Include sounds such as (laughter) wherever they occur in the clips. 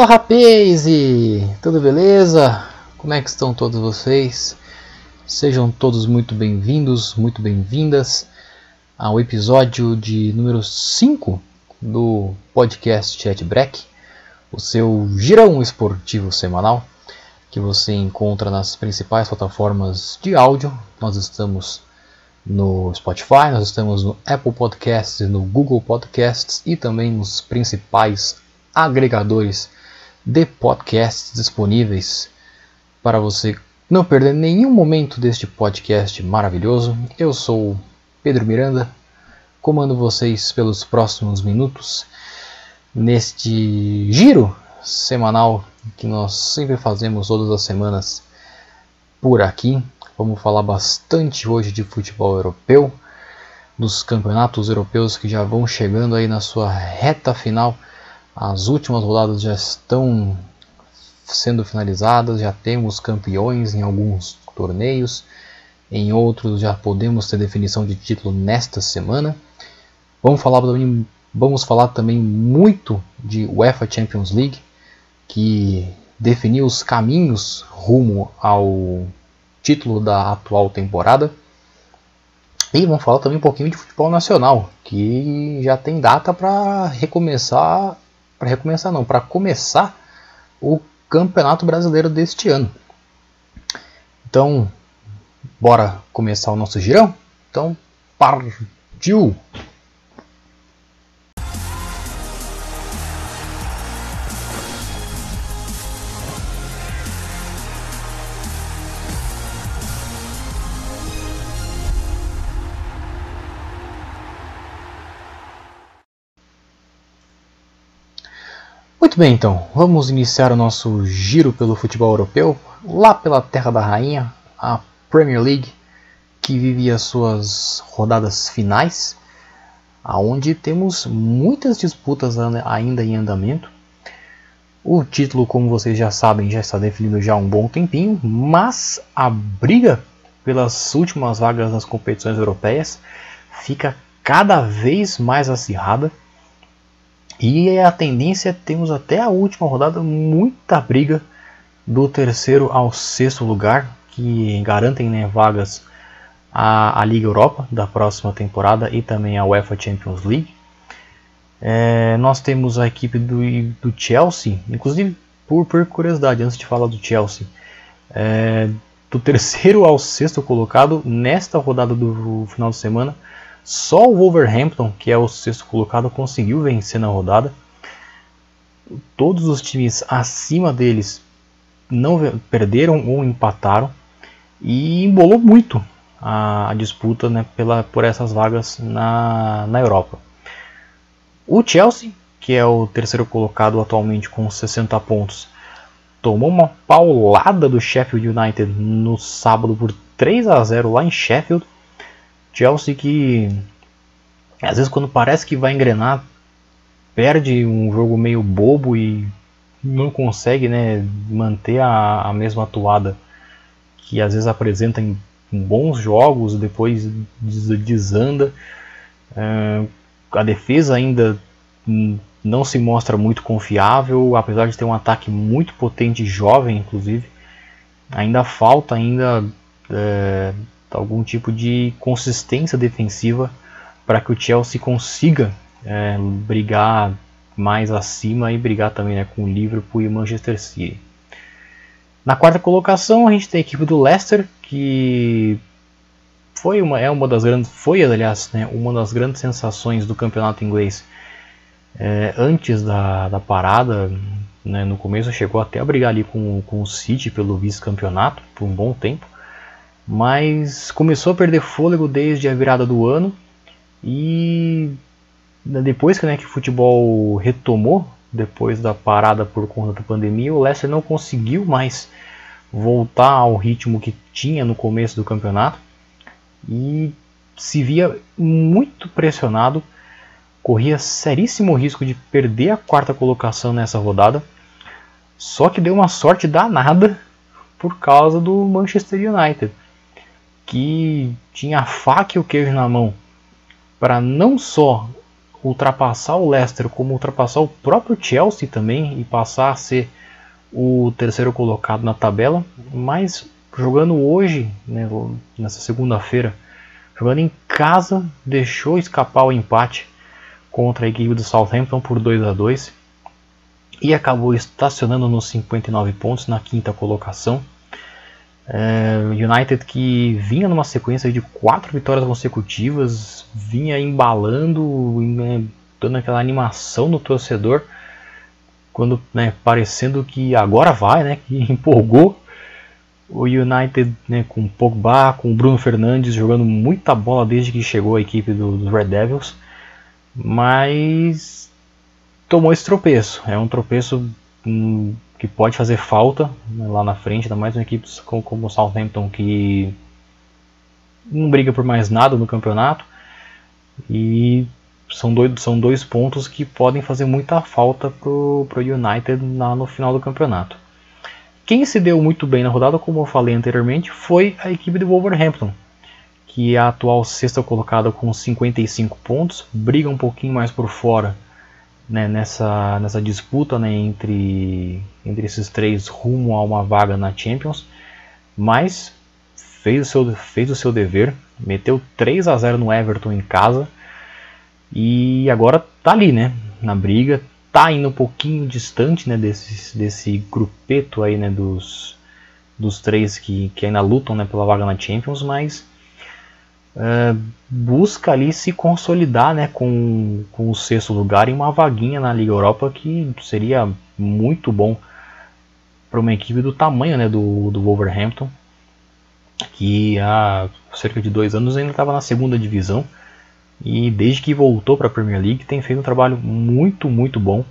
Fala rapaz! Tudo beleza? Como é que estão todos vocês? Sejam todos muito bem-vindos, muito bem-vindas ao episódio de número 5 do podcast Chat Break, o seu girão esportivo semanal que você encontra nas principais plataformas de áudio. Nós estamos no Spotify, nós estamos no Apple Podcasts, no Google Podcasts e também nos principais agregadores de podcasts disponíveis para você não perder nenhum momento deste podcast maravilhoso. Eu sou Pedro Miranda, comando vocês pelos próximos minutos neste giro semanal que nós sempre fazemos todas as semanas por aqui. Vamos falar bastante hoje de futebol europeu, dos campeonatos europeus que já vão chegando aí na sua reta final. As últimas rodadas já estão sendo finalizadas, já temos campeões em alguns torneios, em outros já podemos ter definição de título nesta semana. Vamos falar também, vamos falar também muito de UEFA Champions League, que definiu os caminhos rumo ao título da atual temporada. E vamos falar também um pouquinho de futebol nacional, que já tem data para recomeçar, para recomeçar não, para começar o Campeonato Brasileiro deste ano. Então, bora começar o nosso girão? Então, partiu! Muito bem, então, vamos iniciar o nosso giro pelo futebol europeu, lá pela terra da rainha, a Premier League, que vive as suas rodadas finais, aonde temos muitas disputas ainda em andamento. O título, como vocês já sabem, já está definido já há um bom tempinho, mas a briga pelas últimas vagas nas competições europeias fica cada vez mais acirrada e a tendência temos até a última rodada muita briga do terceiro ao sexto lugar, que garantem né, vagas à, à Liga Europa da próxima temporada e também a UEFA Champions League. É, nós temos a equipe do, do Chelsea, inclusive por, por, curiosidade, antes de falar do Chelsea, é, do terceiro ao sexto colocado nesta rodada do final de semana só o Wolverhampton, que é o sexto colocado, conseguiu vencer na rodada. Todos os times acima deles não perderam ou empataram e embolou muito a, a disputa né, pela, por essas vagas na, na Europa. O Chelsea, que é o terceiro colocado atualmente com 60 pontos, tomou uma paulada do Sheffield United no sábado por 3 a 0 lá em Sheffield Chelsea que às vezes quando parece que vai engrenar perde um jogo meio bobo e não consegue né, manter a, a mesma atuada que às vezes apresenta em, bons jogos, depois desanda. Uh, a defesa ainda não se mostra muito confiável, apesar de ter um ataque muito potente, jovem inclusive. Ainda falta ainda é, algum tipo de consistência defensiva para que o Chelsea consiga é, brigar mais acima e brigar também né, com o Liverpool e o Manchester City. Na quarta colocação a gente tem a equipe do Leicester que foi uma é uma das grandes foi aliás né, uma das grandes sensações do campeonato inglês é, antes da, da parada né, no começo chegou até a brigar ali com, com o City pelo vice-campeonato por um bom tempo mas começou a perder fôlego desde a virada do ano. E depois que, né, que o futebol retomou, depois da parada por conta da pandemia, o Leicester não conseguiu mais voltar ao ritmo que tinha no começo do campeonato. E se via muito pressionado, corria seríssimo risco de perder a quarta colocação nessa rodada. Só que deu uma sorte danada por causa do Manchester United que tinha a faca e o queijo na mão para não só ultrapassar o Leicester, como ultrapassar o próprio Chelsea também e passar a ser o terceiro colocado na tabela, mas jogando hoje, né, nessa segunda-feira, jogando em casa, deixou escapar o empate contra a equipe do Southampton por 2 a 2 e acabou estacionando nos 59 pontos na quinta colocação. É, United que vinha numa sequência de quatro vitórias consecutivas, vinha embalando, né, dando aquela animação no torcedor, quando né, parecendo que agora vai, né, que (laughs) empolgou o United né, com Pogba, com Bruno Fernandes jogando muita bola desde que chegou a equipe dos do Red Devils, mas tomou esse tropeço. É um tropeço hum, que pode fazer falta né, lá na frente, ainda mais uma equipe como, como o Southampton que não briga por mais nada no campeonato e são dois, são dois pontos que podem fazer muita falta para o United lá no final do campeonato. Quem se deu muito bem na rodada, como eu falei anteriormente, foi a equipe do Wolverhampton, que é a atual sexta colocada com 55 pontos, briga um pouquinho mais por fora né, nessa, nessa disputa né, entre, entre esses três rumo a uma vaga na Champions, mas fez o seu, fez o seu dever, meteu 3 a 0 no Everton em casa e agora tá ali, né, na briga, tá indo um pouquinho distante, né, desse, desse grupeto aí, né, dos, dos três que, que ainda lutam, né, pela vaga na Champions, mas uh, busca ali se consolidar, né, com, com o sexto lugar em uma vaguinha na Liga Europa que seria muito bom para uma equipe do tamanho, né, do, do Wolverhampton, que há cerca de dois anos ainda estava na segunda divisão e desde que voltou para a Premier League tem feito um trabalho muito, muito bom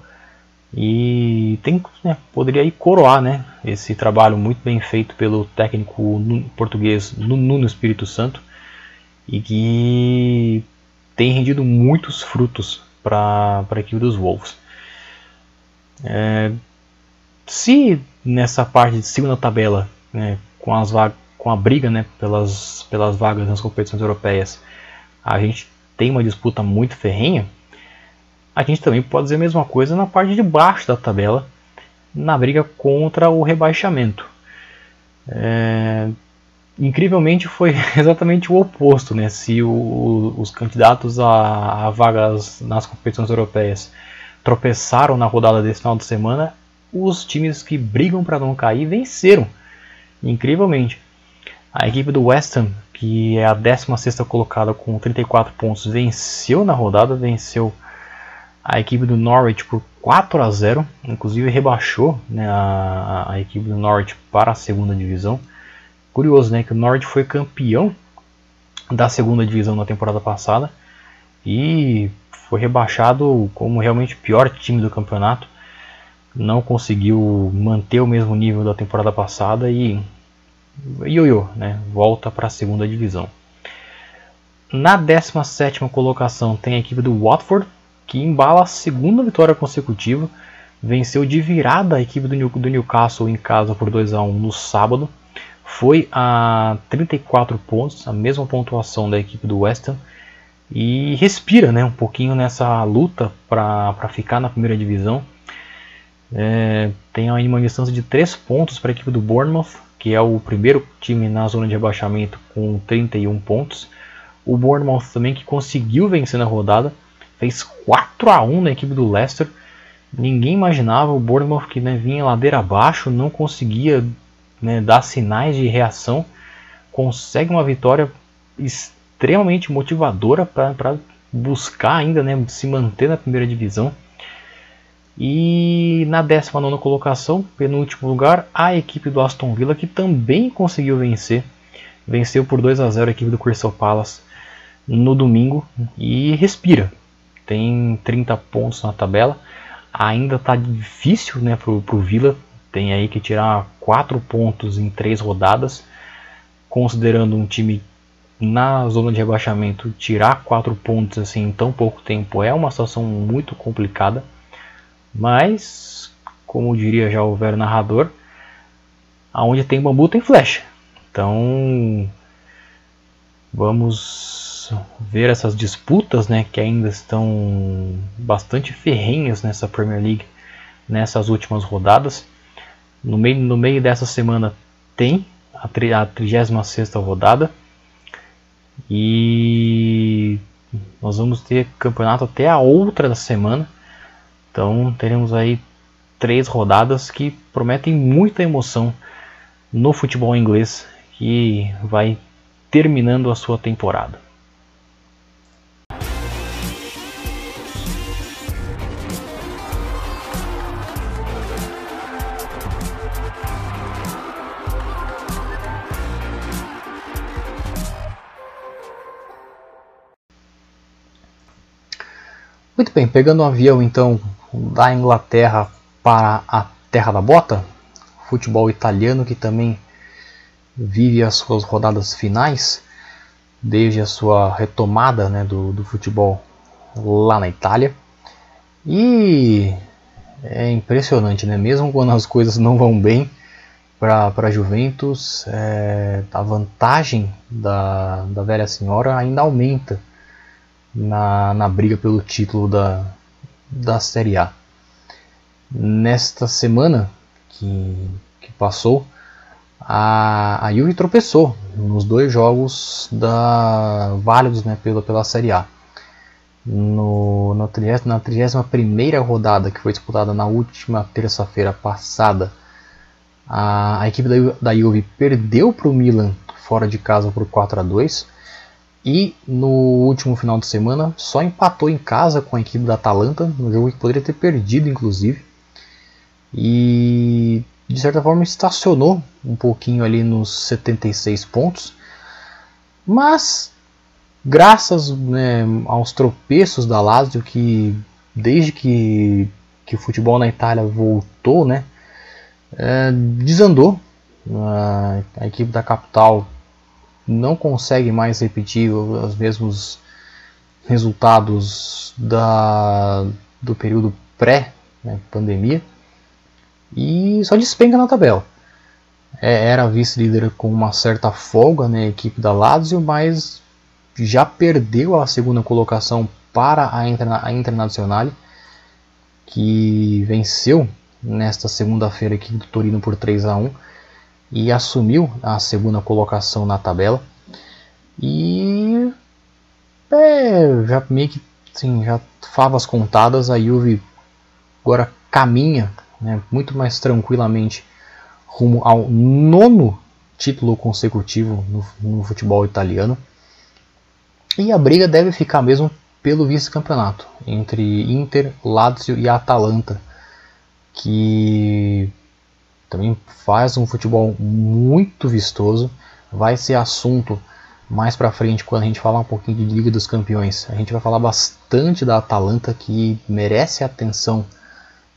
e tem né, poderia aí coroar né, esse trabalho muito bem feito pelo técnico português Nuno Espírito Santo e que tem rendido muitos frutos para a equipe dos Wolves. É, se nessa parte de segunda tabela, né, com, as com a briga né, pelas, pelas vagas nas competições europeias, a gente tem uma disputa muito ferrenha, a gente também pode dizer a mesma coisa na parte de baixo da tabela, na briga contra o rebaixamento. É, incrivelmente foi (laughs) exatamente o oposto, né? Se o, os candidatos a, a, vagas nas competições europeias tropeçaram na rodada desse final de semana, os times que brigam para não cair venceram, incrivelmente. A equipe do West Ham que é a 16 colocada com 34 pontos, venceu na rodada, venceu a equipe do Norwich por 4 a 0, inclusive rebaixou né, a, a, equipe do Norwich para a segunda divisão. Curioso, né, que o Norwich foi campeão da segunda divisão na temporada passada e foi rebaixado como realmente o pior time do campeonato. Não conseguiu manter o mesmo nível da temporada passada e ioiô, né? volta para a segunda divisão. Na 17 colocação tem a equipe do Watford, que embala a segunda vitória consecutiva, venceu de virada a equipe do Newcastle em casa por 2 a 1 no sábado, foi a 34 pontos, a mesma pontuação da equipe do West Ham, e respira né, um pouquinho nessa luta para ficar na primeira divisão. É, tem uma distância de 3 pontos para a equipe do Bournemouth, que é o primeiro time na zona de rebaixamento com 31 pontos. O Bournemouth também que conseguiu vencer na rodada, fez 4 a 1 na equipe do Leicester. Ninguém imaginava o Bournemouth que né, vinha ladeira abaixo, não conseguia né, dar sinais de reação, consegue uma vitória extremamente motivadora para buscar ainda né, se manter na primeira divisão. E na 19 colocação, penúltimo lugar, a equipe do Aston Villa, que também conseguiu vencer. Venceu por 2 a 0 a equipe do Crystal Palace no domingo e respira. Tem 30 pontos na tabela. Ainda está difícil né, para o Villa. Tem aí que tirar 4 pontos em 3 rodadas. Considerando um time na zona de rebaixamento, tirar 4 pontos assim em tão pouco tempo é uma situação muito complicada. Mas, como diria já o velho narrador, aonde tem bambu tem flecha. Então, vamos ver essas disputas, né, que ainda estão bastante ferrenhas nessa Premier League nessas últimas rodadas. No meio, no meio dessa semana tem a, a 36 rodada e nós vamos ter campeonato até a outra semana. Então teremos aí três rodadas que prometem muita emoção no futebol inglês que vai terminando a sua temporada. Muito bem, pegando o um avião então da Inglaterra para a terra da bota, futebol italiano que também vive as suas rodadas finais desde a sua retomada né, do, do futebol lá na Itália. E é impressionante, né? mesmo quando as coisas não vão bem para a Juventus, é, a vantagem da, da velha senhora ainda aumenta na, na briga pelo título da, da Série A. Nesta semana que, que passou, a, a Juve tropeçou nos dois jogos da, válidos né, pela, pela Série A. No, na, 30, na 31 rodada, que foi disputada na última terça-feira passada, a, a, equipe da, da Juve perdeu para o Milan fora de casa por 4 a 2 e no último final de semana só empatou em casa com a equipe da Atalanta, no jogo que poderia ter perdido inclusive. E de certa forma estacionou um pouquinho ali nos 76 pontos. Mas graças né, aos tropeços da Lazio que desde que, que o futebol na Itália voltou, né, é, desandou. A, a equipe da capital não consegue mais repetir os mesmos resultados da, do período pré-pandemia né, e só despenca na tabela. É, era vice-líder com uma certa folga, né, a equipe da Lazio, mas já perdeu a segunda colocação para a, Interna a Internazionale, que venceu nesta segunda-feira aqui do Torino por 3 a 1 e assumiu a segunda colocação na tabela. E é, já meio que sim, já favas contadas, a Juve agora caminha né, muito mais tranquilamente rumo ao nono título consecutivo no, no futebol italiano. E a briga deve ficar mesmo pelo vice-campeonato entre Inter, Lazio e Atalanta, que também faz um futebol muito vistoso. Vai ser assunto mais para frente quando a gente falar um pouquinho de Liga dos Campeões. A gente vai falar bastante da Atalanta que merece a atenção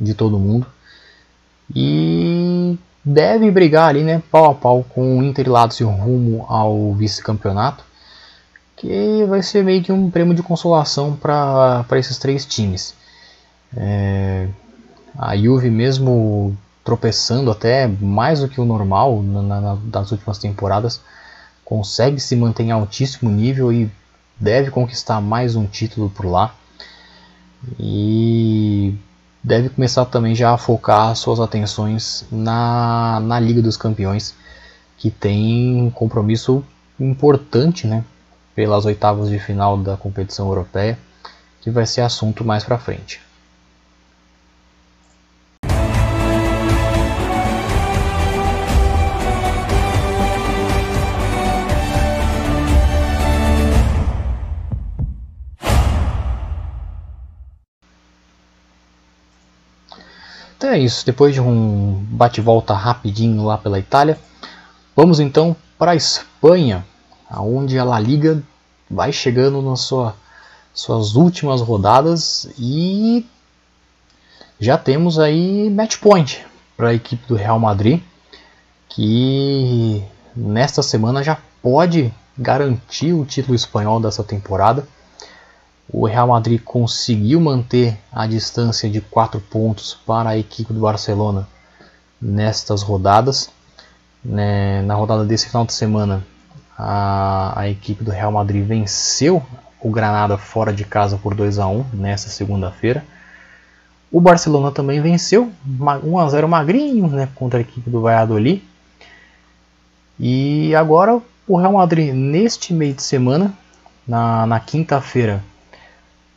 de todo mundo e deve brigar ali, né, pau a pau com o Inter e rumo ao vice-campeonato, que vai ser meio que um prêmio de consolação para esses três times. É, a Juve mesmo tropeçando até mais do que o normal na, na, nas últimas temporadas, consegue se manter em altíssimo nível e deve conquistar mais um título por lá. E deve começar também já a focar suas atenções na, na Liga dos Campeões, que tem um compromisso importante né, pelas oitavas de final da competição europeia, que vai ser assunto mais para frente. É isso, depois de um bate-volta rapidinho lá pela Itália, vamos então para a Espanha, onde a La Liga vai chegando nas sua, suas últimas rodadas e já temos aí match point para a equipe do Real Madrid, que nesta semana já pode garantir o título espanhol dessa temporada o Real Madrid conseguiu manter a distância de 4 pontos para a equipe do Barcelona nestas rodadas. Né, na rodada desse final de semana, a, a equipe do Real Madrid venceu o Granada fora de casa por 2 a 1 nessa segunda-feira. O Barcelona também venceu 1 a 0 magrinho né, contra a equipe do Valladolid. E agora o Real Madrid neste meio de semana, na, na quinta-feira,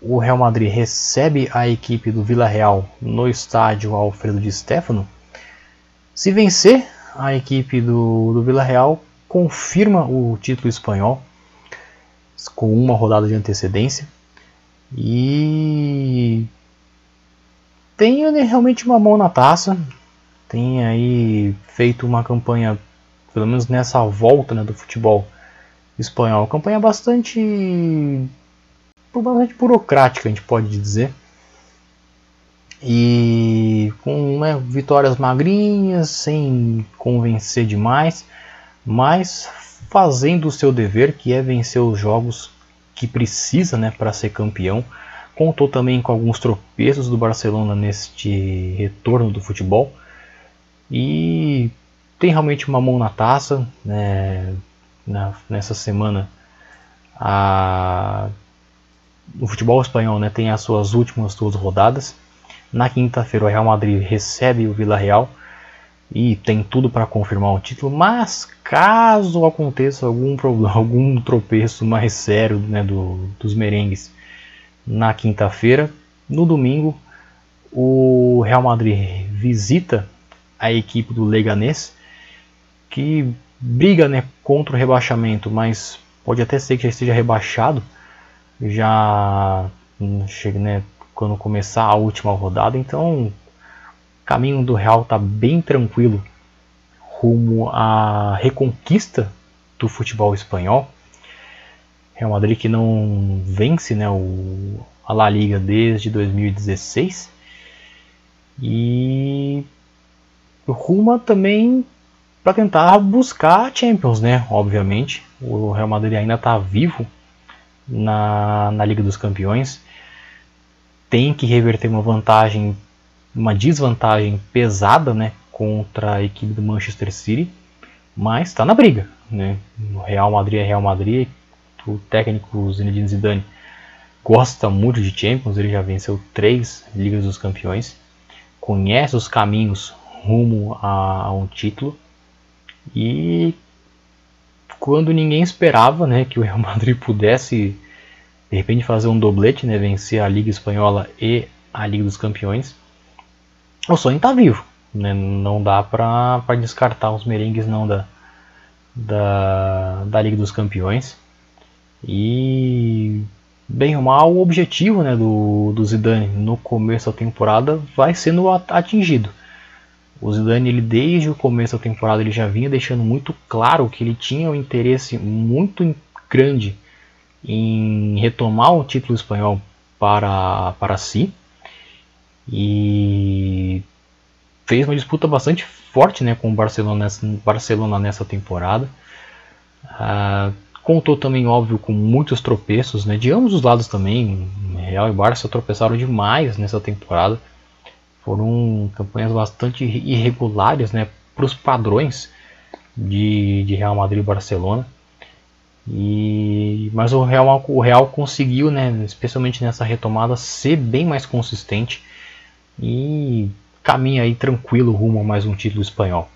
o Real Madrid recebe a equipe do Vila Real no estádio Alfredo de Stefano. Se vencer, a equipe do, do Vila Real confirma o título espanhol com uma rodada de antecedência. E tem realmente uma mão na taça, tem aí feito uma campanha, pelo menos nessa volta né, do futebol espanhol, campanha bastante, bastante burocrática, a gente pode dizer. E com né, vitórias magrinhas, sem convencer demais, mas fazendo o seu dever, que é vencer os jogos que precisa né, para ser campeão. Contou também com alguns tropeços do Barcelona neste retorno do futebol. E tem realmente uma mão na taça. Né, na, nessa semana, a, o futebol espanhol né, tem as suas últimas duas rodadas. Na quinta-feira, o Real Madrid recebe o Villarreal e tem tudo para confirmar o título, mas caso aconteça algum problema, (laughs) algum tropeço mais sério né, do, dos merengues na quinta-feira, no domingo o Real Madrid visita a equipe do Leganés, que briga né, contra o rebaixamento, mas pode até ser que já esteja rebaixado, já chega, né, quando começar a última rodada, então caminho do Real está bem tranquilo rumo à reconquista do futebol espanhol. Real Madrid que não vence né, o, a La Liga desde 2016 e rumo também para tentar buscar a Champions, né? Obviamente, o Real Madrid ainda está vivo na, na Liga dos Campeões, tem que reverter uma vantagem uma desvantagem pesada né, contra a equipe do Manchester City, mas está na briga. Né? O Real Madrid é Real Madrid, o técnico Zinedine Zidane gosta muito de Champions, ele já venceu três Ligas dos Campeões, conhece os caminhos rumo a, a um título e quando ninguém esperava né, que o Real Madrid pudesse de repente fazer um doblete, né, vencer a Liga Espanhola e a Liga dos Campeões, o sonho está vivo. Né? Não dá para descartar os merengues não da, da, da Liga dos Campeões. E bem ou mal, o objetivo né, do, do Zidane no começo da temporada vai sendo atingido. O Zidane, ele, desde o começo da temporada, ele já vinha deixando muito claro que ele tinha um interesse muito grande em retomar o título espanhol para, para si. E fez uma disputa bastante forte né, com o Barcelona nessa, Barcelona nessa temporada. Uh, contou também, óbvio, com muitos tropeços né, de ambos os lados também. Real e Barça tropeçaram demais nessa temporada. Foram campanhas bastante irregulares né, para os padrões de, de Real Madrid e Barcelona. E, mas o Real, o Real conseguiu, né, especialmente nessa retomada, ser bem mais consistente e caminha aí tranquilo rumo a mais um título espanhol.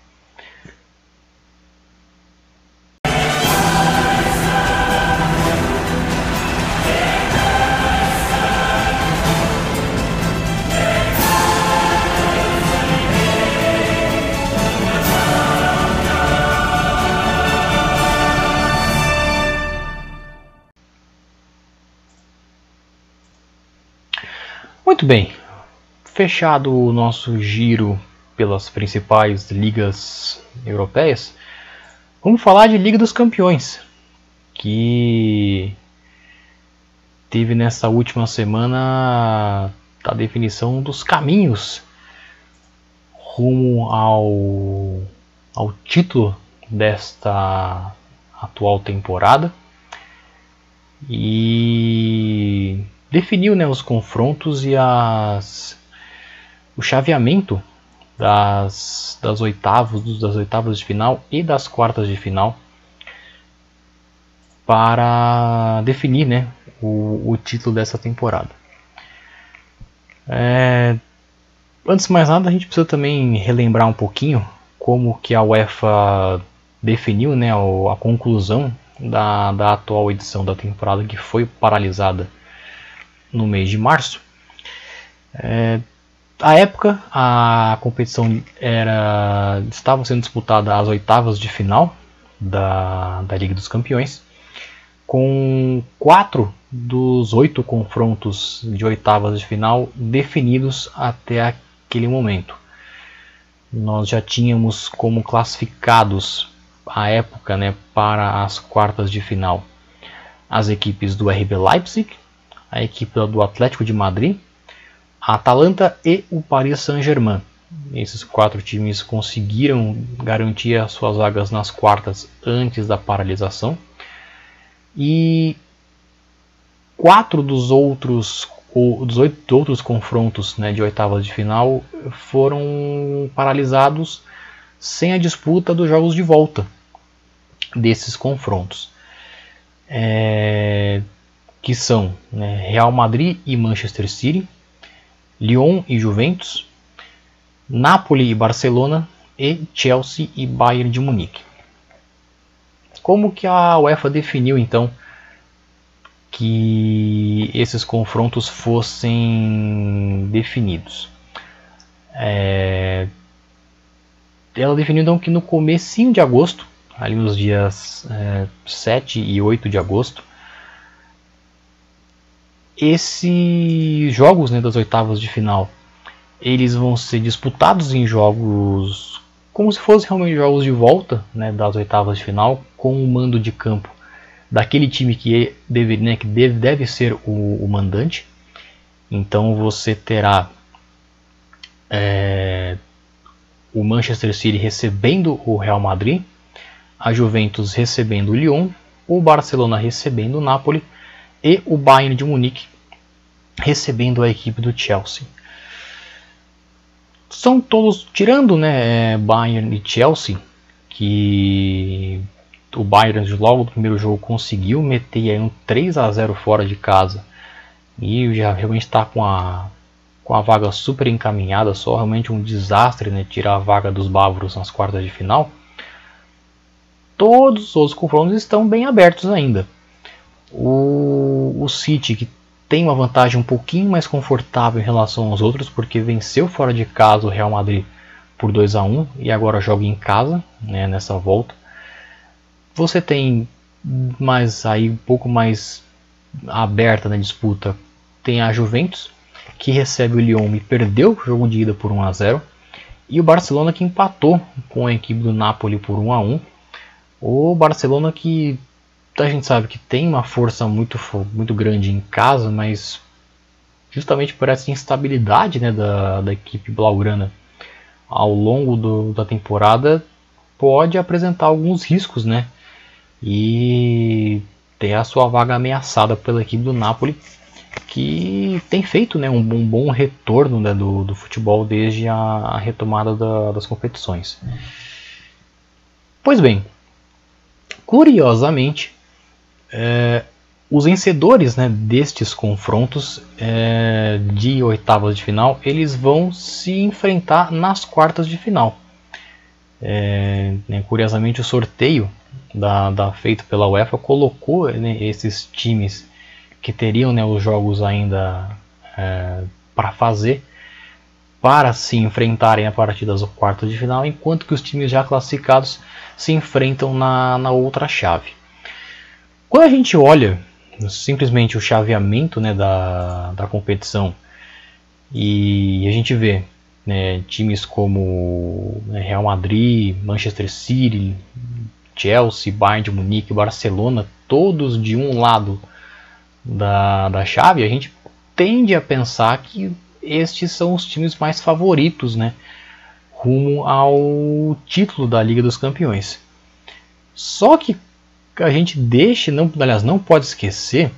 Muito bem, Fechado o nosso giro pelas principais ligas europeias, vamos falar de Liga dos Campeões, que teve nessa última semana a definição dos caminhos rumo ao, ao título desta atual temporada. E definiu né, os confrontos e as o chaveamento das, das oitavas, das oitavas de final e das quartas de final. para definir né, o, o título dessa temporada. É, antes de mais nada, a gente precisa também relembrar um pouquinho como que a UEFA definiu né, a conclusão da, da atual edição da temporada que foi paralisada no mês de março. É, época, a competição era estava sendo disputada às oitavas de final da, da Liga dos Campeões, com quatro dos oito confrontos de oitavas de final definidos até aquele momento. Nós já tínhamos como classificados à época né, para as quartas de final as equipes do RB Leipzig, a equipe do Atlético de Madrid, a Atalanta e o Paris Saint-Germain. Esses quatro times conseguiram garantir as suas vagas nas quartas antes da paralisação. E quatro dos outros ou dos oito outros confrontos né, de oitavas de final foram paralisados sem a disputa dos jogos de volta desses confrontos, é, que são né, Real Madrid e Manchester City, Lyon e Juventus, Napoli e Barcelona e Chelsea e Bayern de Munique. Como que a UEFA definiu então que esses confrontos fossem definidos? É... Ela definiu então que no comecinho de agosto, ali nos dias é, 7 e 8 de agosto, esses jogos né, das oitavas de final eles vão ser disputados em jogos como se fossem realmente jogos de volta né, das oitavas de final com o mando de campo daquele time que deve, né, que deve, deve ser o, o mandante. Então você terá é, o Manchester City recebendo o Real Madrid a Juventus recebendo o Lyon o Barcelona recebendo o Napoli e o Bayern de Munique recebendo a equipe do Chelsea. São todos, tirando né, Bayern e Chelsea, que o Bayern logo no primeiro jogo conseguiu meter aí um 3 a 0 fora de casa e já realmente está com a, com a vaga super encaminhada, só realmente um desastre né, tirar a vaga dos bávaros nas quartas de final. Todos os confrontos estão bem abertos ainda. O, o City, que tem uma vantagem um pouquinho mais confortável em relação aos outros, porque venceu fora de casa o Real Madrid por 2 a 1 e agora joga em casa né, nessa volta. Você tem mais aí um pouco mais aberta na disputa. Tem a Juventus que recebe o Lyon e perdeu o jogo de ida por 1 a 0 e o Barcelona que empatou com a equipe do Napoli por 1 a 1. O Barcelona que a gente sabe que tem uma força muito, muito grande em casa, mas justamente por essa instabilidade né, da, da equipe blaugrana ao longo do, da temporada pode apresentar alguns riscos, né? E ter a sua vaga ameaçada pela equipe do Napoli, que tem feito né, um, um bom retorno né, do, do futebol desde a, a retomada da, das competições. Pois bem, curiosamente, é, os vencedores né, destes confrontos é, de oitavas de final eles vão se enfrentar nas quartas de final. É, né, curiosamente, o sorteio da, da, feito pela UEFA colocou né, esses times que teriam né, os jogos ainda é, para fazer para se enfrentarem a partir das quartas de final, enquanto que os times já classificados se enfrentam na, na outra chave. Quando a gente olha simplesmente o chaveamento né, da, da competição e a gente vê né, times como né, Real Madrid, Manchester City, Chelsea, Bayern de Munique, Barcelona, todos de um lado da, da chave, a gente tende a pensar que estes são os times mais favoritos, né, rumo ao título da Liga dos Campeões. Só que a gente deixa, não, aliás, não pode esquecer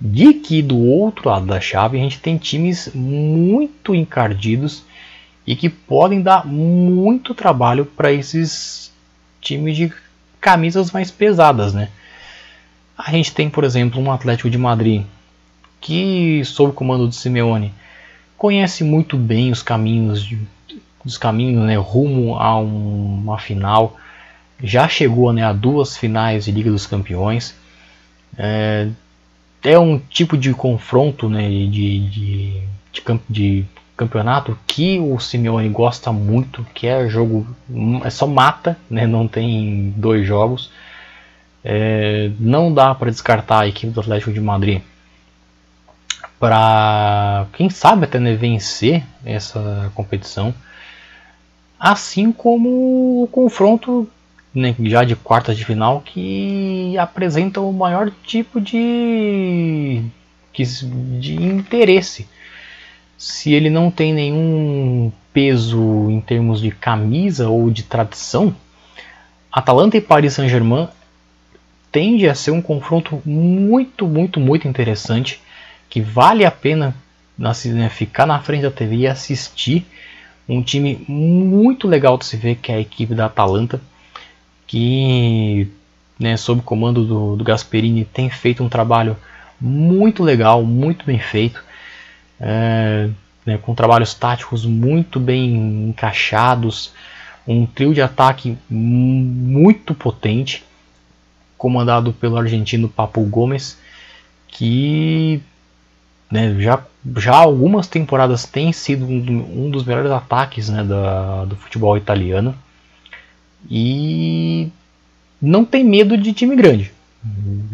de que do outro lado da chave a gente tem times muito encardidos e que podem dar muito trabalho para esses times de camisas mais pesadas, né? A gente tem, por exemplo, um Atlético de Madrid que, sob o comando de Simeone, conhece muito bem os caminhos, de, os caminhos né, rumo a um, uma final. Já chegou né, a duas finais de Liga dos Campeões. É, é um tipo de confronto né, de, de, de, de campeonato que o Simeone gosta muito, que é jogo é só mata, né, não tem dois jogos. É, não dá para descartar a equipe do Atlético de Madrid para quem sabe até né, vencer essa competição, assim como o confronto né, já de quartas de final que apresenta o maior tipo de, de interesse. Se ele não tem nenhum peso em termos de camisa ou de tradição, Atalanta e Paris Saint-Germain tende a ser um confronto muito, muito, muito interessante que vale a pena né, ficar na frente da TV e assistir um time muito legal de se ver que é a equipe da Atalanta que né, sob comando do, do Gasperini tem feito um trabalho muito legal, muito bem feito é, né, com trabalhos táticos muito bem encaixados um trio de ataque muito potente comandado pelo argentino Papo Gomes que né, já, já algumas temporadas tem sido um, um dos melhores ataques né, da, do futebol italiano e não tem medo de time grande.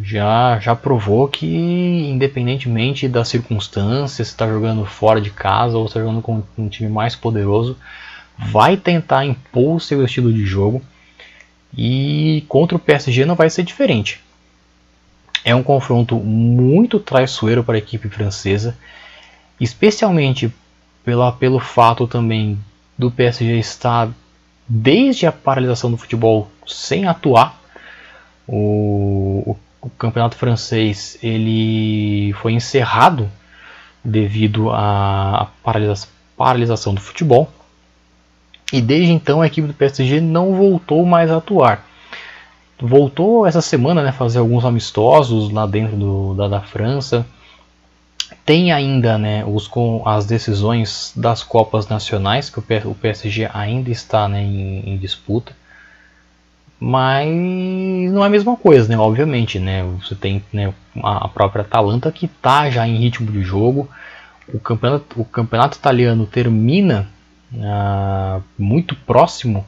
Já, já provou que, independentemente das circunstâncias, se está jogando fora de casa ou está jogando com um time mais poderoso, vai tentar impor o seu estilo de jogo. E contra o PSG não vai ser diferente. É um confronto muito traiçoeiro para a equipe francesa, especialmente pela, pelo fato também do PSG estar desde a paralisação do futebol sem atuar. O, o, o campeonato francês ele foi encerrado devido à paralisa, paralisação do futebol. E desde então a equipe do PSG não voltou mais a atuar voltou essa semana, né, fazer alguns amistosos lá dentro do, da, da França. Tem ainda, né, os com as decisões das copas nacionais que o, PSG ainda está, né, em, em, disputa. Mas não é a mesma coisa, né, obviamente, né? Você tem né, a própria Atalanta que está já em ritmo de jogo. O campeonato, o campeonato italiano termina uh, muito próximo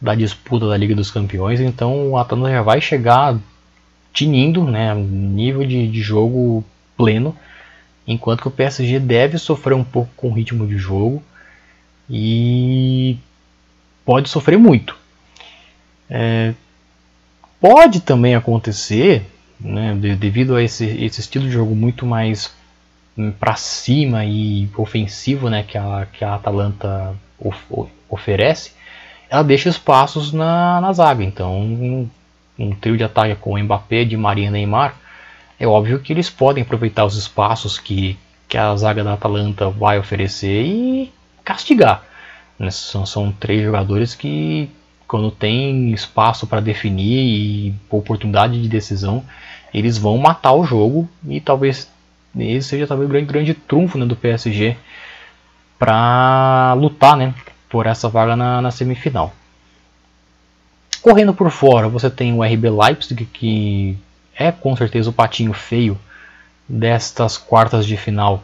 da disputa da Liga dos Campeões, então o Atalanta já vai chegar tinindo, né, nível de, de jogo pleno, enquanto que o PSG deve sofrer um pouco com o ritmo de jogo e pode sofrer muito. É, pode também acontecer, né, devido a esse, esse estilo de jogo muito mais hum, para cima e ofensivo né, que, a, que a Atalanta of, oferece, ela deixa espaços na, na zaga. Então, um, um trio de ataque com Mbappé, Di Maria e Neymar, é óbvio que eles podem aproveitar os espaços que, que a zaga da Atalanta vai oferecer e castigar. Né? São, são três jogadores que, quando tem espaço para definir e oportunidade de decisão, eles vão matar o jogo e talvez esse seja talvez o grande, grande trunfo né, do PSG para lutar né, por essa vaga na, na semifinal. Correndo por fora, você tem o RB Leipzig, que é com certeza o patinho feio destas quartas de final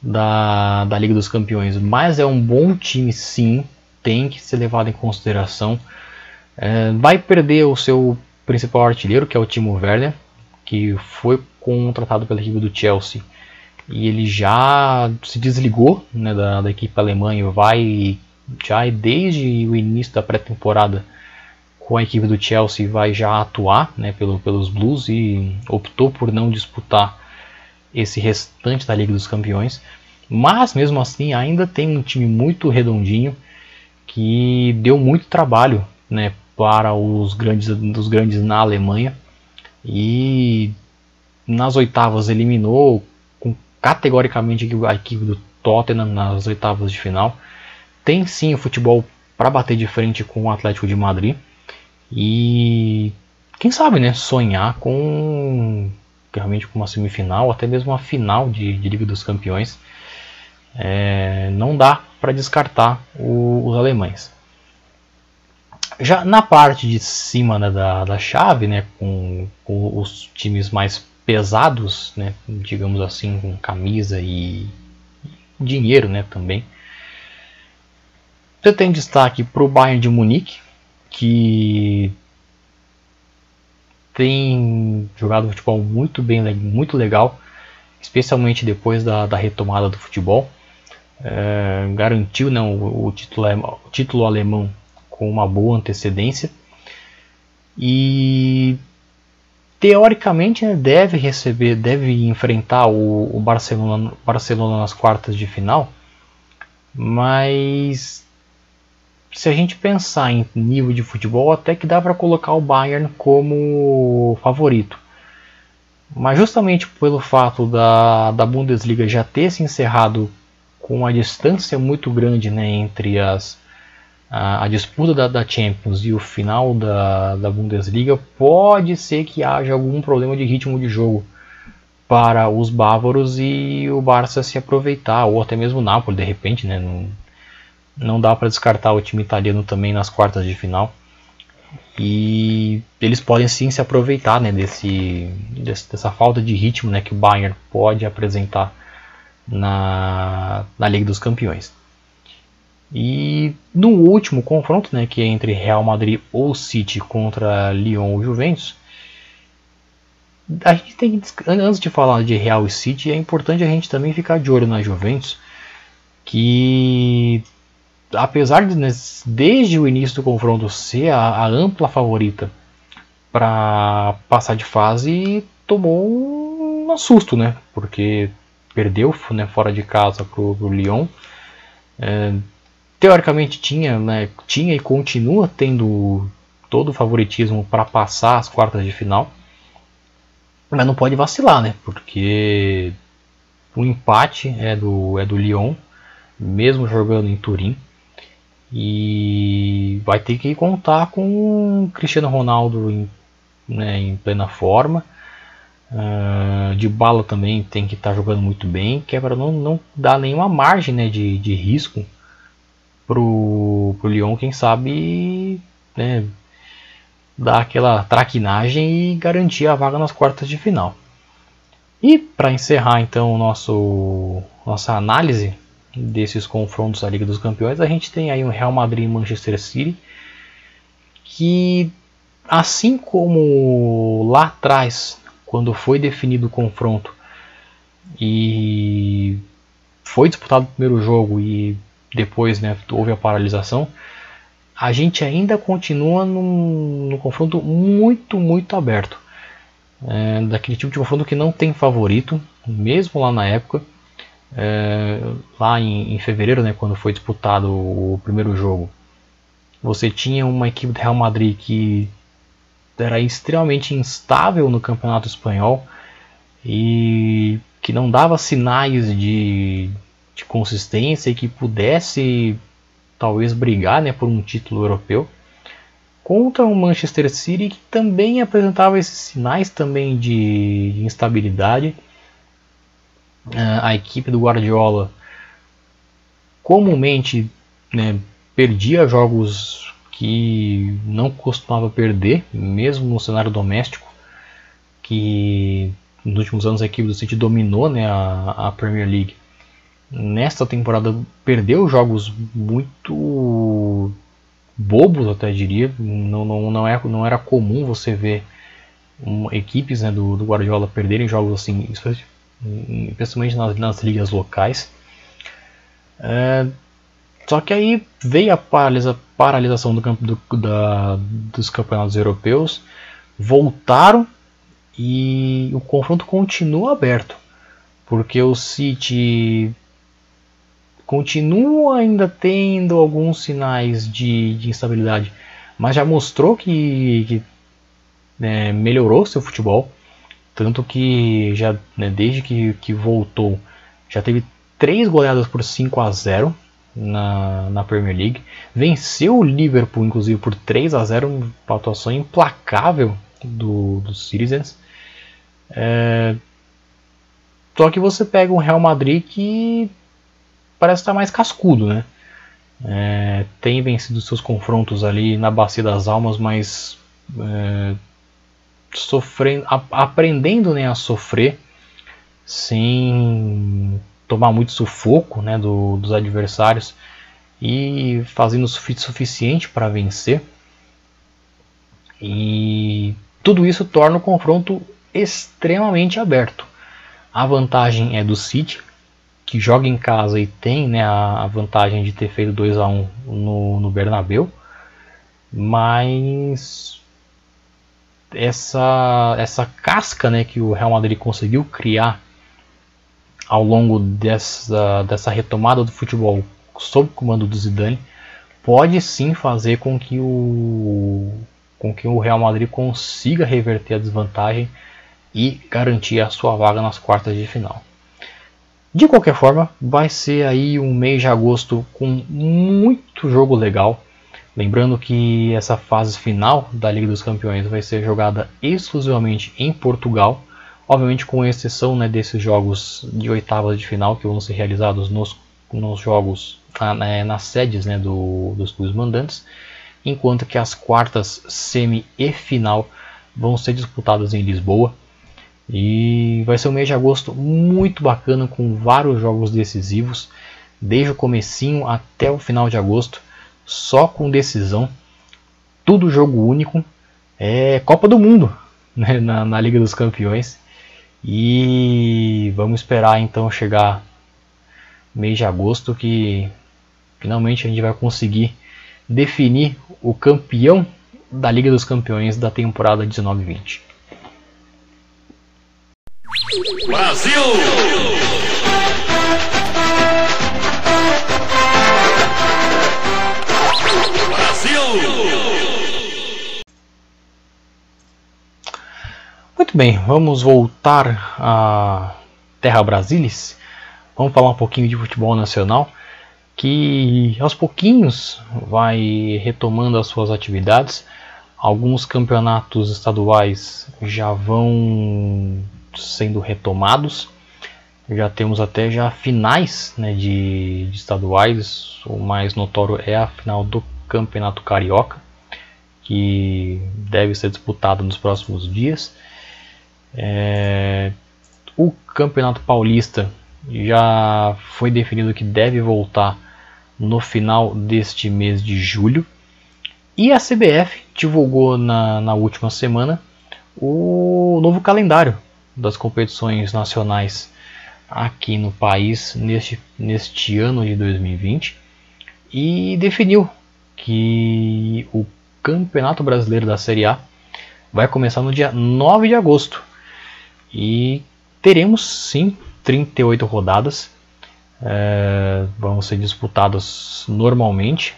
da, da Liga dos Campeões, mas é um bom time sim, tem que ser levado em consideração. É, vai perder o seu principal artilheiro, que é o Timo Werner, que foi contratado pela equipe do Chelsea e ele já se desligou né, da, da equipe alemã e vai já desde o início da pré-temporada com a equipe do Chelsea vai já atuar né, pelo, pelos Blues e optou por não disputar esse restante da Liga dos Campeões. Mas mesmo assim ainda tem um time muito redondinho que deu muito trabalho né, para os grandes, os grandes na Alemanha. E nas oitavas eliminou com, categoricamente a equipe do Tottenham nas oitavas de final. Tem sim o futebol para bater de frente com o Atlético de Madrid e quem sabe, né, sonhar com realmente com uma semifinal, até mesmo uma final de, de Liga dos Campeões. É, não dá para descartar o, os alemães. Já na parte de cima né, da, da chave, né, com, com, os times mais pesados, né, digamos assim, com camisa e dinheiro né, também, você tem destaque para o Bayern de Munique, que tem jogado futebol muito bem, muito legal, especialmente depois da, da retomada do futebol. É, garantiu né, o, o, título, o título alemão com uma boa antecedência e teoricamente né, deve receber, deve enfrentar o, o Barcelona, Barcelona nas quartas de final, mas se a gente pensar em nível de futebol, até que dá para colocar o Bayern como favorito. Mas justamente pelo fato da, da Bundesliga já ter se encerrado com uma distância muito grande né, entre as, a, a disputa da, da, Champions e o final da, da Bundesliga, pode ser que haja algum problema de ritmo de jogo para os bávaros e o Barça se aproveitar, ou até mesmo o Napoli de repente, né, não, não dá para descartar o time italiano também nas quartas de final. E eles podem sim se aproveitar né, desse, dessa falta de ritmo né, que o Bayern pode apresentar na, na Liga dos Campeões. E no último confronto, né, que é entre Real Madrid ou City contra Lyon ou Juventus, a gente tem que, antes de falar de Real e City, é importante a gente também ficar de olho na Juventus, que apesar de desde o início do confronto ser a, a ampla favorita para passar de fase, tomou um susto, né? Porque perdeu né, fora de casa para o Lyon. É, teoricamente tinha, né, tinha e continua tendo todo o favoritismo para passar as quartas de final, mas não pode vacilar, né? Porque o empate é do, é do Lyon, mesmo jogando em Turim. E vai ter que contar com o Cristiano Ronaldo em, né, em plena forma. Uh, de bala também tem que estar tá jogando muito bem, que é para não, não dar nenhuma margem né, de, de risco pro, pro Lyon, quem sabe né, dar aquela traquinagem e garantir a vaga nas quartas de final. E para encerrar então nosso, nossa análise desses confrontos da Liga dos Campeões, a gente tem aí o Real Madrid e Manchester City, que assim como lá atrás, quando foi definido o confronto e foi disputado o primeiro jogo e depois né, houve a paralisação, a gente ainda continua num, num confronto muito, muito aberto. É, daquele tipo de confronto que não tem favorito, mesmo lá na época. É, lá em, em, fevereiro, né, quando foi disputado o primeiro jogo, você tinha uma equipe do Real Madrid que era extremamente instável no campeonato espanhol e que não dava sinais de, de consistência e que pudesse talvez brigar né, por um título europeu contra o Manchester City que também apresentava esses sinais também de instabilidade a equipe do Guardiola comumente né, perdia jogos que não costumava perder, mesmo no cenário doméstico, que nos últimos anos a equipe do City dominou né, a, a Premier League. Nesta temporada perdeu jogos muito bobos, até diria. Não, não, não, é, não era comum você ver um, equipes né, do, do Guardiola perderem jogos assim, principalmente nas, nas ligas locais. É, só que aí veio a paralisa, paralisação do do, da, dos campeonatos europeus, voltaram e o confronto continua aberto, porque o City continua ainda tendo alguns sinais de, de instabilidade, mas já mostrou que, que é, melhorou seu futebol. Tanto que já né, desde que, que voltou já teve três goleadas por 5 a 0 na, na Premier League. Venceu o Liverpool, inclusive, por 3 a 0 uma atuação implacável do, dos Citizens. É, só que você pega um Real Madrid que parece estar mais cascudo, né? É, tem vencido seus confrontos ali na Bacia das Almas, mas é, sofrendo, a, aprendendo né, a sofrer sem tomar muito sufoco né, do, dos adversários e fazendo o suficiente para vencer. E tudo isso torna o confronto extremamente aberto. A vantagem é do City, que joga em casa e tem né, a vantagem de ter feito 2 a 1 no, no Bernabeu, mas essa, essa casca né, que o Real Madrid conseguiu criar ao longo dessa, dessa retomada do futebol sob o comando do Zidane pode sim fazer com que o, com que o Real Madrid consiga reverter a desvantagem e garantir a sua vaga nas quartas de final. De qualquer forma, vai ser aí um mês de agosto com muito jogo legal. Lembrando que essa fase final da Liga dos Campeões vai ser jogada exclusivamente em Portugal, obviamente com exceção né, desses jogos de oitavas de final que vão ser realizados nos, nos jogos na, nas sedes né, do, dos clubes mandantes, enquanto que as quartas, semi e final vão ser disputadas em Lisboa. E vai ser um mês de agosto muito bacana com vários jogos decisivos, desde o comecinho até o final de agosto, só com decisão, tudo jogo único, é Copa do Mundo (laughs) né, na, na Liga dos Campeões. E vamos esperar então chegar mês de agosto que finalmente a gente vai conseguir definir o campeão da Liga dos Campeões da temporada 19-20. Brasil! Muito bem, vamos voltar à Terra Brasilis. Vamos falar um pouquinho de futebol nacional, que aos pouquinhos vai retomando as suas atividades. Alguns campeonatos estaduais já vão sendo retomados. Já temos até já finais né, de, de estaduais. O mais notório é a final do Campeonato Carioca, que deve ser disputado nos próximos dias. É, o Campeonato Paulista já foi definido que deve voltar no final deste mês de julho. E a CBF divulgou na, na última semana o novo calendário das competições nacionais aqui no país neste, neste ano de 2020 e definiu que o Campeonato Brasileiro da Série A vai começar no dia 9 de agosto e teremos sim 38 rodadas. É, vão ser disputadas normalmente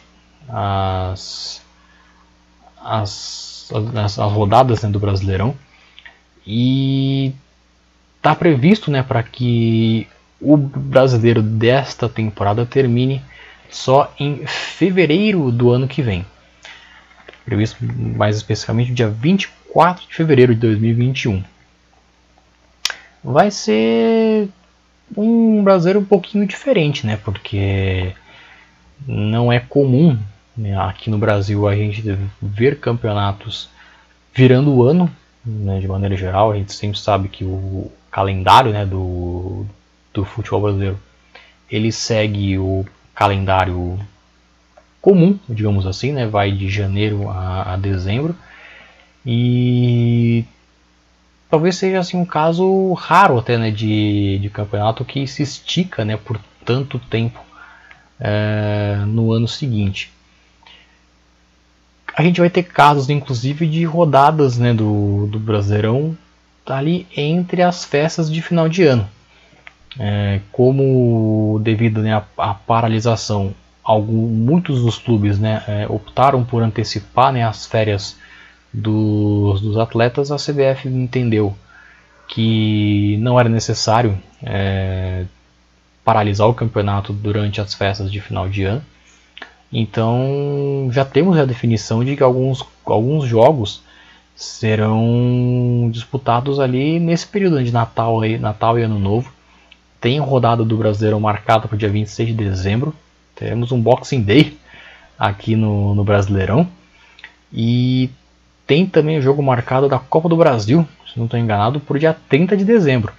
as, as, as, as rodadas né, do Brasileirão e está previsto né, para que o brasileiro desta temporada termine só em fevereiro do ano que vem. Previsto mais especificamente dia 24 de fevereiro de 2021. Vai ser um brasileiro um pouquinho diferente, né? Porque não é comum né, aqui no Brasil a gente ver campeonatos virando o ano, né, de maneira geral. A gente sempre sabe que o calendário né, do, do futebol brasileiro ele segue o calendário comum, digamos assim, né, vai de janeiro a, a dezembro. E talvez seja assim um caso raro até né, de, de campeonato que se estica né, por tanto tempo é, no ano seguinte a gente vai ter casos, inclusive, de rodadas né, do, do Brasileirão ali entre as festas de final de ano. É, como devido né, à, paralisação, algum, muitos dos clubes né, é, optaram por antecipar né, as férias dos, dos, atletas, a CBF entendeu que não era necessário é, paralisar o campeonato durante as festas de final de ano então já temos a definição de que alguns, alguns jogos serão disputados ali nesse período de Natal, aí, Natal e Ano Novo. Tem rodada do Brasileirão marcada para o dia 26 de dezembro. Teremos um Boxing Day aqui no, no Brasileirão. E tem também o jogo marcado da Copa do Brasil, se não estou enganado, para o dia 30 de dezembro.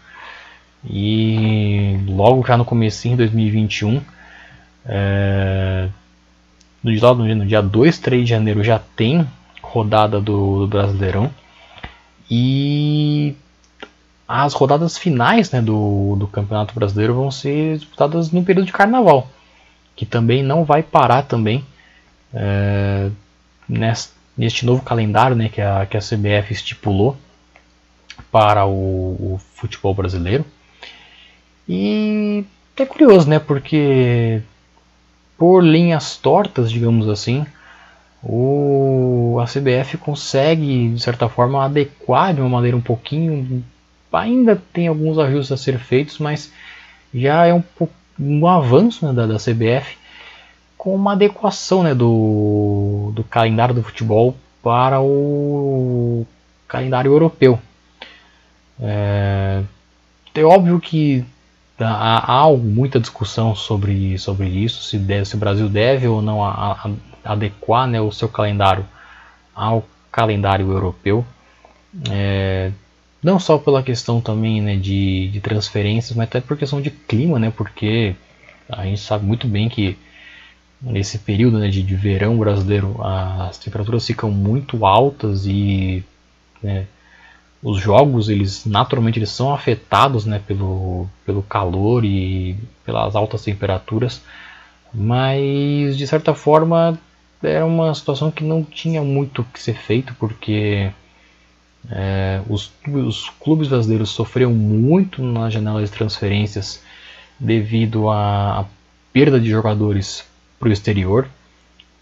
E logo já no começo de 2021, é, no, dia, no dia 2, 3 de janeiro já tem rodada do, do Brasileirão. E as rodadas finais né, do, do Campeonato Brasileiro vão ser disputadas no período de Carnaval, que também não vai parar também é, neste, neste novo calendário né, que, a, que a CBF estipulou para o, o futebol brasileiro. E é curioso, né? Porque por linhas tortas, digamos assim, o, a CBF consegue, de certa forma, adequar de uma maneira um pouquinho. Ainda tem alguns ajustes a ser feitos, mas já é um, um avanço né, da, da CBF com uma adequação né, do, do calendário do futebol para o calendário europeu. É, é óbvio que há, há muita discussão sobre, sobre isso, se, deve, se o Brasil deve ou não a, a, adequar né, o seu calendário ao calendário europeu. É, não só pela questão também né, de, de transferências, mas até por questão de clima, né, porque a gente sabe muito bem que nesse período né, de, de verão brasileiro as temperaturas ficam muito altas e né, os jogos eles naturalmente eles são afetados né, pelo, pelo calor e pelas altas temperaturas. Mas de certa forma era uma situação que não tinha muito que ser feito porque é, os, os clubes brasileiros sofreram muito na janela de transferências devido à perda de jogadores para o exterior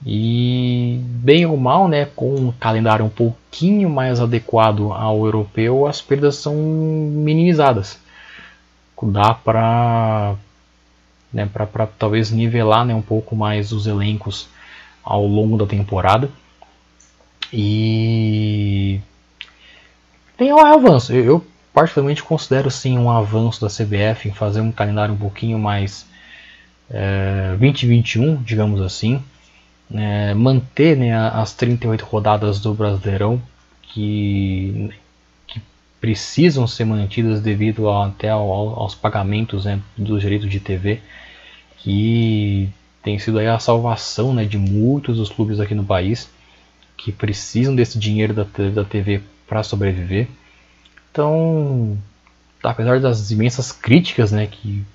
e bem ou mal, né, com um calendário um pouquinho mais adequado ao europeu, as perdas são minimizadas. Dá para né, para talvez nivelar né, um pouco mais os elencos ao longo da temporada. E tem um avanço. Eu, eu particularmente considero sim um avanço da CBF em fazer um calendário um pouquinho mais é, 2021, digamos assim é, manter né, as 38 rodadas do Brasileirão que, que precisam ser mantidas devido a, até ao, aos pagamentos né, dos direitos de TV que tem sido aí a salvação né, de muitos dos clubes aqui no país que precisam desse dinheiro da, da TV para sobreviver. Então, apesar das imensas críticas né, que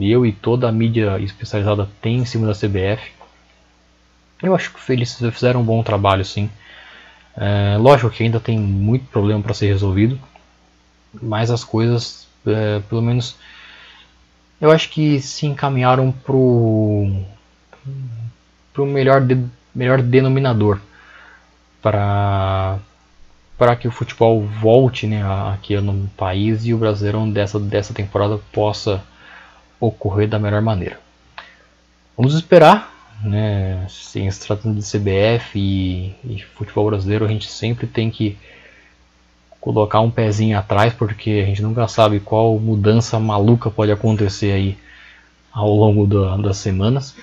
eu e toda a mídia especializada tem em cima da CBF, eu acho que eles fizeram um bom trabalho, sim. É, lógico que ainda tem muito problema para ser resolvido, mas as coisas, é, pelo menos, eu acho que se encaminharam para o melhor, de, melhor denominador para para que o futebol volte né, aqui no país e o Brasileirão dessa, dessa temporada possa ocorrer da melhor maneira. Vamos esperar né? Sim, se tratando de CBF e, e, futebol brasileiro, a gente sempre tem que colocar um pezinho atrás, porque a gente nunca sabe qual mudança maluca pode acontecer aí ao longo das semanas.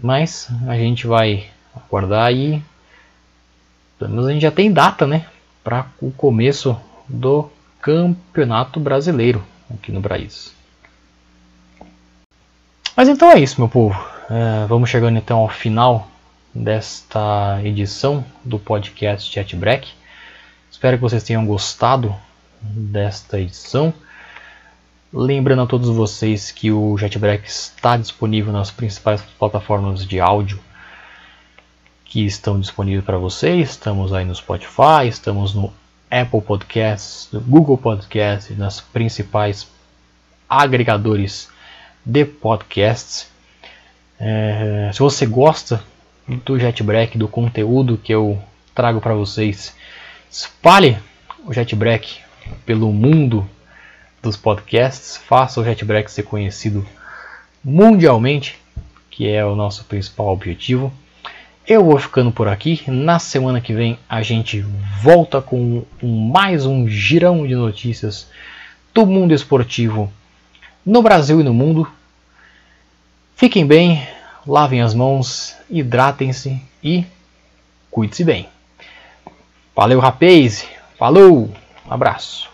Mas a gente vai aguardar e pelo menos a gente já tem data, né, para o começo do Campeonato Brasileiro aqui no Brasil. Mas então é isso, meu povo. É, vamos chegando então ao final desta edição do podcast Chat Break. Espero que vocês tenham gostado desta edição. Lembrando a todos vocês que o JetBreak está disponível nas principais plataformas de áudio que estão disponíveis para vocês. Estamos aí no Spotify, estamos no Apple Podcasts, no Google Podcasts, nas principais agregadores de podcasts. É, se você gosta do JetBreak, do conteúdo que eu trago para vocês, espalhe o JetBreak pelo mundo dos podcasts, faça o JetBreak ser conhecido mundialmente, que é o nosso principal objetivo. Eu vou ficando por aqui. Na semana que vem a gente volta com mais um girão de notícias do mundo esportivo no Brasil e no mundo. Fiquem bem, lavem as mãos, hidratem-se e cuide-se bem. Valeu, rapaz! Falou! Um abraço!